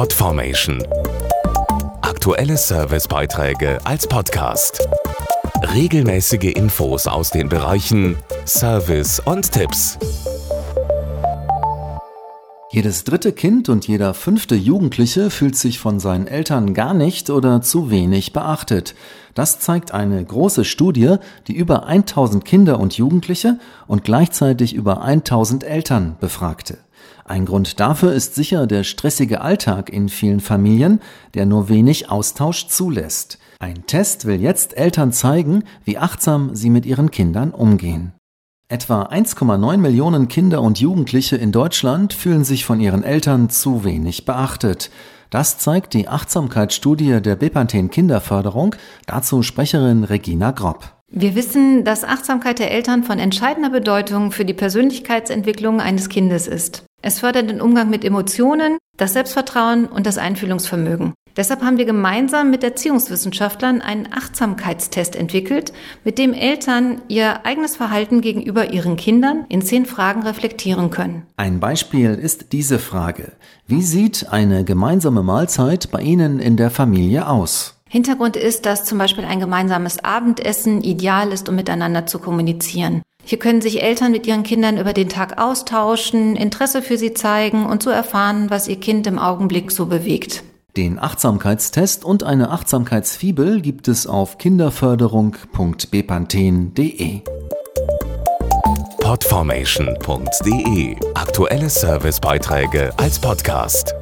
Podformation. Aktuelle Servicebeiträge als Podcast. Regelmäßige Infos aus den Bereichen Service und Tipps. Jedes dritte Kind und jeder fünfte Jugendliche fühlt sich von seinen Eltern gar nicht oder zu wenig beachtet. Das zeigt eine große Studie, die über 1000 Kinder und Jugendliche und gleichzeitig über 1000 Eltern befragte. Ein Grund dafür ist sicher der stressige Alltag in vielen Familien, der nur wenig Austausch zulässt. Ein Test will jetzt Eltern zeigen, wie achtsam sie mit ihren Kindern umgehen. Etwa 1,9 Millionen Kinder und Jugendliche in Deutschland fühlen sich von ihren Eltern zu wenig beachtet. Das zeigt die Achtsamkeitsstudie der Bepanthen Kinderförderung, dazu Sprecherin Regina Gropp. Wir wissen, dass Achtsamkeit der Eltern von entscheidender Bedeutung für die Persönlichkeitsentwicklung eines Kindes ist. Es fördert den Umgang mit Emotionen, das Selbstvertrauen und das Einfühlungsvermögen. Deshalb haben wir gemeinsam mit Erziehungswissenschaftlern einen Achtsamkeitstest entwickelt, mit dem Eltern ihr eigenes Verhalten gegenüber ihren Kindern in zehn Fragen reflektieren können. Ein Beispiel ist diese Frage. Wie sieht eine gemeinsame Mahlzeit bei Ihnen in der Familie aus? Hintergrund ist, dass zum Beispiel ein gemeinsames Abendessen ideal ist, um miteinander zu kommunizieren. Hier können sich Eltern mit ihren Kindern über den Tag austauschen, Interesse für sie zeigen und so erfahren, was ihr Kind im Augenblick so bewegt. Den Achtsamkeitstest und eine Achtsamkeitsfibel gibt es auf kinderförderung.bepanthen.de. Podformation.de Aktuelle Servicebeiträge als Podcast.